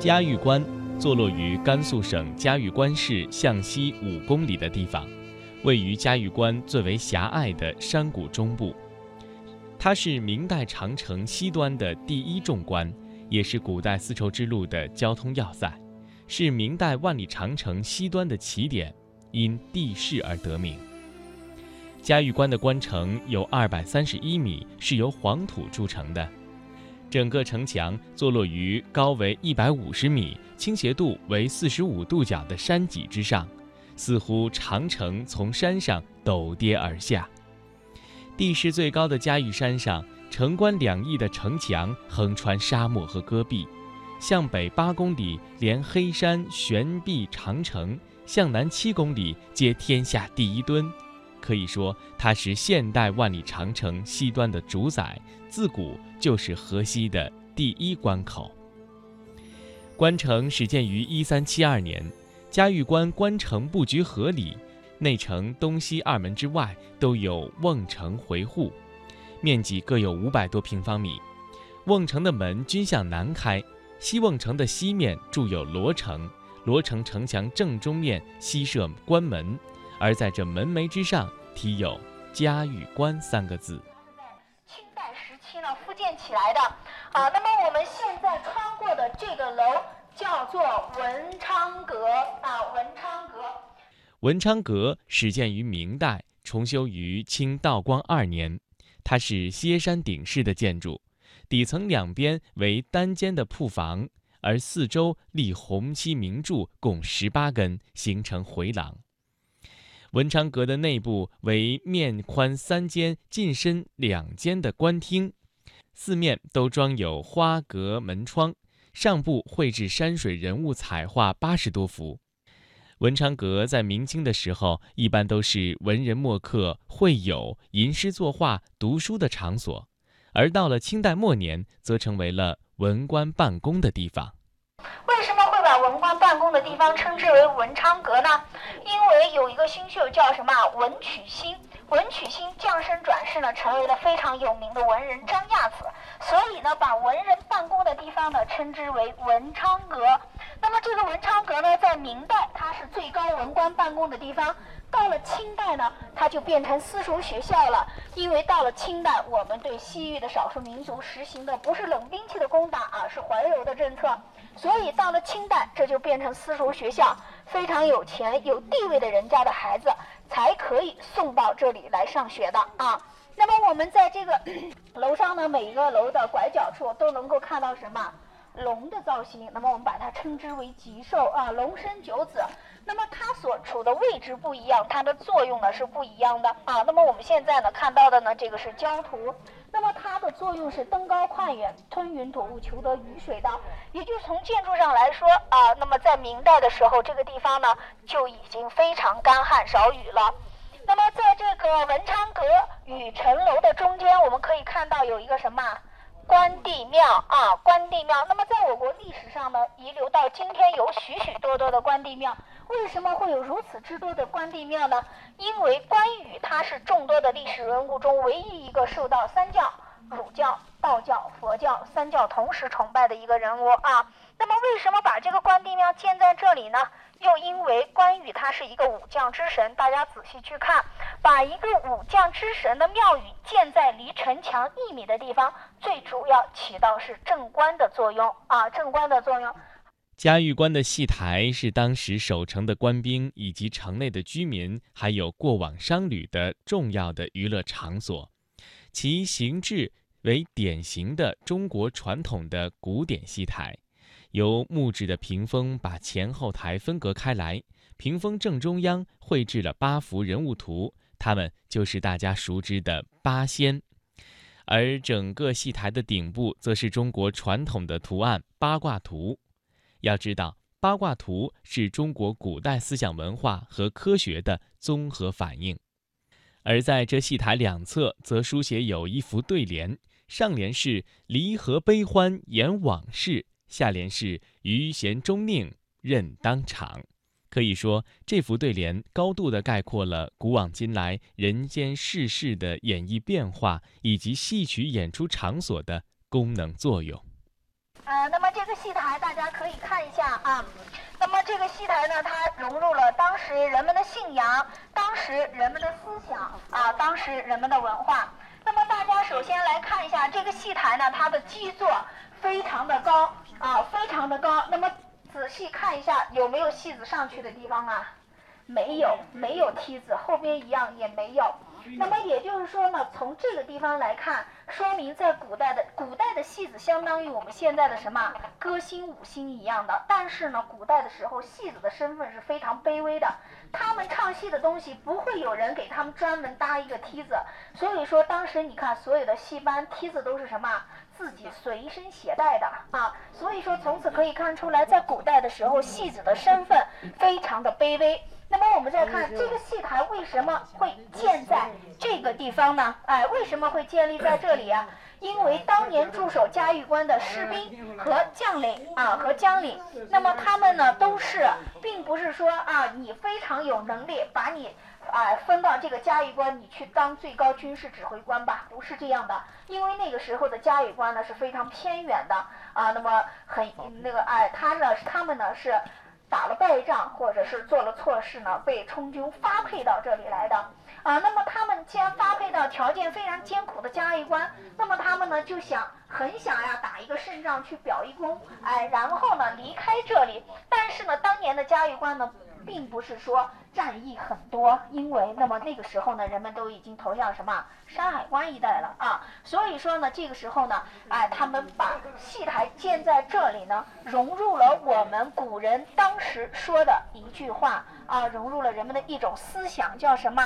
嘉峪关坐落于甘肃省嘉峪关市向西五公里的地方，位于嘉峪关最为狭隘的山谷中部。它是明代长城西端的第一重关，也是古代丝绸之路的交通要塞，是明代万里长城西端的起点，因地势而得名。嘉峪关的关城有二百三十一米，是由黄土筑成的。整个城墙坐落于高为一百五十米、倾斜度为四十五度角的山脊之上，似乎长城从山上陡跌而下。地势最高的嘉峪山上，城关两翼的城墙横穿沙漠和戈壁，向北八公里连黑山悬壁长城，向南七公里接天下第一墩。可以说，它是现代万里长城西端的主宰，自古就是河西的第一关口。关城始建于一三七二年，嘉峪关关城布局合理，内城东西二门之外都有瓮城回护，面积各有五百多平方米。瓮城的门均向南开，西瓮城的西面筑有罗城，罗城城墙正中面西设关门。而在这门楣之上题有“嘉峪关”三个字。清代时期呢复建起来的啊。那么我们现在穿过的这个楼叫做文昌阁啊，文昌阁。文昌阁始建于明代，重修于清道光二年。它是歇山顶式的建筑，底层两边为单间的铺房，而四周立红漆明柱共十八根，形成回廊。文昌阁的内部为面宽三间、进深两间的官厅，四面都装有花格门窗，上部绘制山水人物彩画八十多幅。文昌阁在明清的时候，一般都是文人墨客会友、吟诗作画、读书的场所，而到了清代末年，则成为了文官办公的地方。办公的地方称之为文昌阁呢？因为有一个新秀叫什么文曲星，文曲星降生转世呢，成为了非常有名的文人张亚子，所以呢，把文人办公的地方呢称之为文昌阁。那么这个文昌阁呢，在明代它是最高文官办公的地方。到了清代呢，它就变成私塾学校了。因为到了清代，我们对西域的少数民族实行的不是冷兵器的攻打啊，是怀柔的政策。所以到了清代，这就变成私塾学校，非常有钱有地位的人家的孩子才可以送到这里来上学的啊。那么我们在这个 楼上呢，每一个楼的拐角处都能够看到什么龙的造型。那么我们把它称之为吉兽啊，龙生九子。那么它所处的位置不一样，它的作用呢是不一样的啊。那么我们现在呢看到的呢，这个是焦图，那么作用是登高跨远、吞云吐雾、求得雨水的。也就是从建筑上来说啊，那么在明代的时候，这个地方呢就已经非常干旱少雨了。那么在这个文昌阁与城楼的中间，我们可以看到有一个什么？关帝庙啊，关帝庙。那么，在我国历史上呢，遗留到今天有许许多多的关帝庙。为什么会有如此之多的关帝庙呢？因为关羽他是众多的历史人物中唯一一个受到三教——儒教、道教、佛教三教同时崇拜的一个人物啊。那么，为什么把这个关帝庙建在这里呢？又因为关羽他是一个武将之神，大家仔细去看，把一个武将之神的庙宇建在离城墙一米的地方，最主要起到是镇关的作用啊，镇关的作用。嘉峪关的戏台是当时守城的官兵以及城内的居民，还有过往商旅的重要的娱乐场所，其形制为典型的中国传统的古典戏台。由木质的屏风把前后台分隔开来，屏风正中央绘制了八幅人物图，他们就是大家熟知的八仙。而整个戏台的顶部，则是中国传统的图案八卦图。要知道，八卦图是中国古代思想文化和科学的综合反应。而在这戏台两侧，则书写有一幅对联，上联是“离合悲欢言往事”。下联是“余弦终命任当场”，可以说这幅对联高度的概括了古往今来人间世事的演绎变化以及戏曲演出场所的功能作用。呃，那么这个戏台大家可以看一下啊。那么这个戏台呢，它融入了当时人们的信仰，当时人们的思想啊，当时人们的文化。大家首先来看一下这个戏台呢，它的基座非常的高啊，非常的高。那么仔细看一下，有没有戏子上去的地方啊？没有，没有梯子，后边一样也没有。那么也就是说呢，从这个地方来看，说明在古代的古代相当于我们现在的什么歌星、舞星一样的。但是呢，古代的时候戏子的身份是非常卑微的，他们唱戏的东西不会有人给他们专门搭一个梯子。所以说当时你看所有的戏班梯子都是什么自己随身携带的啊。所以说从此可以看出来，在古代的时候戏子的身份非常的卑微。那么我们再看这个戏台为什么会建在这个地方呢？哎，为什么会建立在这里啊？因为当年驻守嘉峪关的士兵和将领啊和将领，那么他们呢都是，并不是说啊你非常有能力，把你啊分到这个嘉峪关，你去当最高军事指挥官吧，不是这样的。因为那个时候的嘉峪关呢是非常偏远的啊，那么很那个哎，他呢他们呢是。打了败仗，或者是做了错事呢，被充军发配到这里来的啊。那么他们既然发配到条件非常艰苦的嘉峪关，那么他们呢就想很想呀打一个胜仗去表一功，哎，然后呢离开这里。但是呢，当年的嘉峪关呢。并不是说战役很多，因为那么那个时候呢，人们都已经投向什么山海关一带了啊，所以说呢，这个时候呢，哎，他们把戏台建在这里呢，融入了我们古人当时说的一句话啊，融入了人们的一种思想，叫什么？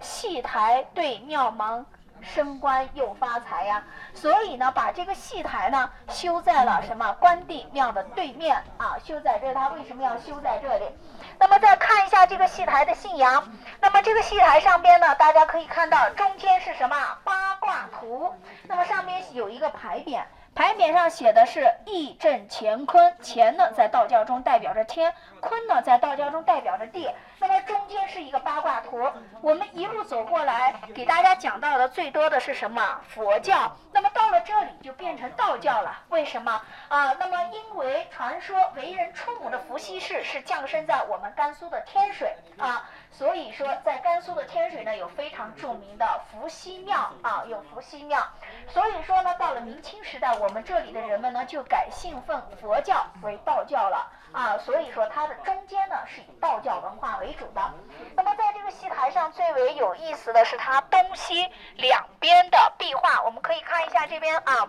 戏台对庙门。升官又发财呀，所以呢，把这个戏台呢修在了什么关帝庙的对面啊？修在这，他为什么要修在这里？那么再看一下这个戏台的信仰，那么这个戏台上边呢，大家可以看到中间是什么八卦图？那么上面有一个牌匾。牌匾上写的是义正乾坤，乾呢在道教中代表着天，坤呢在道教中代表着地。那么中间是一个八卦图。我们一路走过来，给大家讲到的最多的是什么？佛教。那么到了这里就变成道教了。为什么啊？那么因为传说为人出母的伏羲氏是降生在我们甘肃的天水啊。所以说，在甘肃的天水呢，有非常著名的伏羲庙啊，有伏羲庙。所以说呢，到了明清时代，我们这里的人们呢，就改信奉佛教为道教了啊。所以说，它的中间呢，是以道教文化为为主的。那么，在这个戏台上最为有意思的是它东西两边的壁画，我们可以看一下这边啊。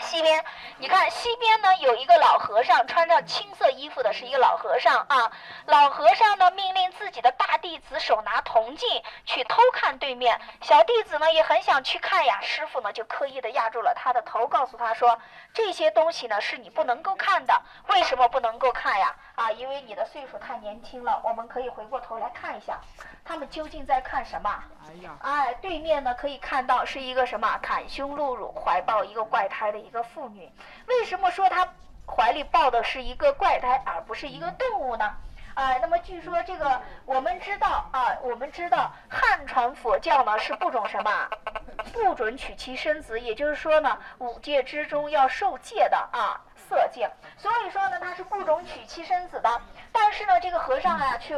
西边，你看西边呢有一个老和尚，穿着青色衣服的是一个老和尚啊。老和尚呢命令自己的大弟子手拿铜镜去偷看对面，小弟子呢也很想去看呀。师傅呢就刻意的压住了他的头，告诉他说：“这些东西呢是你不能够看的。为什么不能够看呀？啊，因为你的岁数太年轻了。我们可以回过头来看一下，他们究竟在看什么？哎呀，哎，对面呢可以看到是一个什么袒胸露乳，怀抱一个怪胎的。”一个妇女，为什么说她怀里抱的是一个怪胎，而不是一个动物呢？啊，那么据说这个我们知道啊，我们知道汉传佛教呢是不准什么，不准娶妻生子，也就是说呢，五戒之中要受戒的啊，色戒。所以说呢，他是不准娶妻生子的。但是呢，这个和尚啊，却。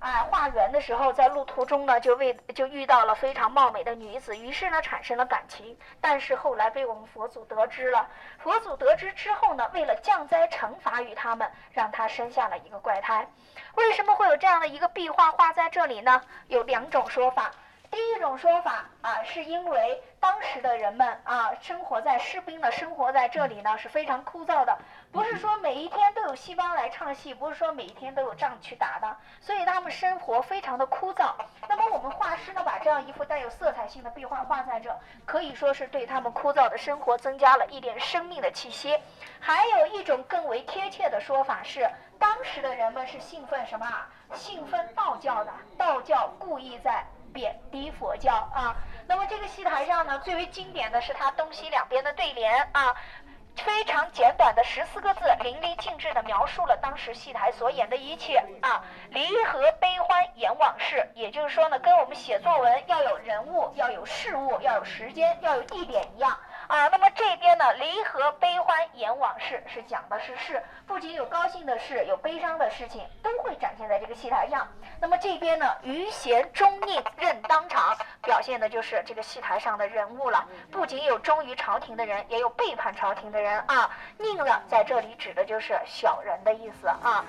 哎，化缘的时候，在路途中呢，就为就遇到了非常貌美的女子，于是呢，产生了感情。但是后来被我们佛祖得知了，佛祖得知之后呢，为了降灾惩罚于他们，让他生下了一个怪胎。为什么会有这样的一个壁画画在这里呢？有两种说法。第一种说法啊，是因为当时的人们啊，生活在士兵的生活在这里呢是非常枯燥的，不是说每一天都有戏班来唱戏，不是说每一天都有仗去打的，所以他们生活非常的枯燥。那么我们画师呢，把这样一幅带有色彩性的壁画画在这，可以说是对他们枯燥的生活增加了一点生命的气息。还有一种更为贴切的说法是，当时的人们是信奉什么啊？信奉道教的，道教故意在。贬低佛教啊，那么这个戏台上呢，最为经典的是它东西两边的对联啊，非常简短的十四个字，淋漓尽致的描述了当时戏台所演的一切。啊，离合悲欢演往事，也就是说呢，跟我们写作文要有人物、要有事物、要有时间、要有地点一样。啊。那么这边呢，离合悲欢言往事是讲的是事，不仅有高兴的事，有悲伤的事情，都会展现在这个戏台上。那么这边呢，余弦忠佞任当场，表现的就是这个戏台上的人物了。不仅有忠于朝廷的人，也有背叛朝廷的人啊。佞呢，在这里指的就是小人的意思啊。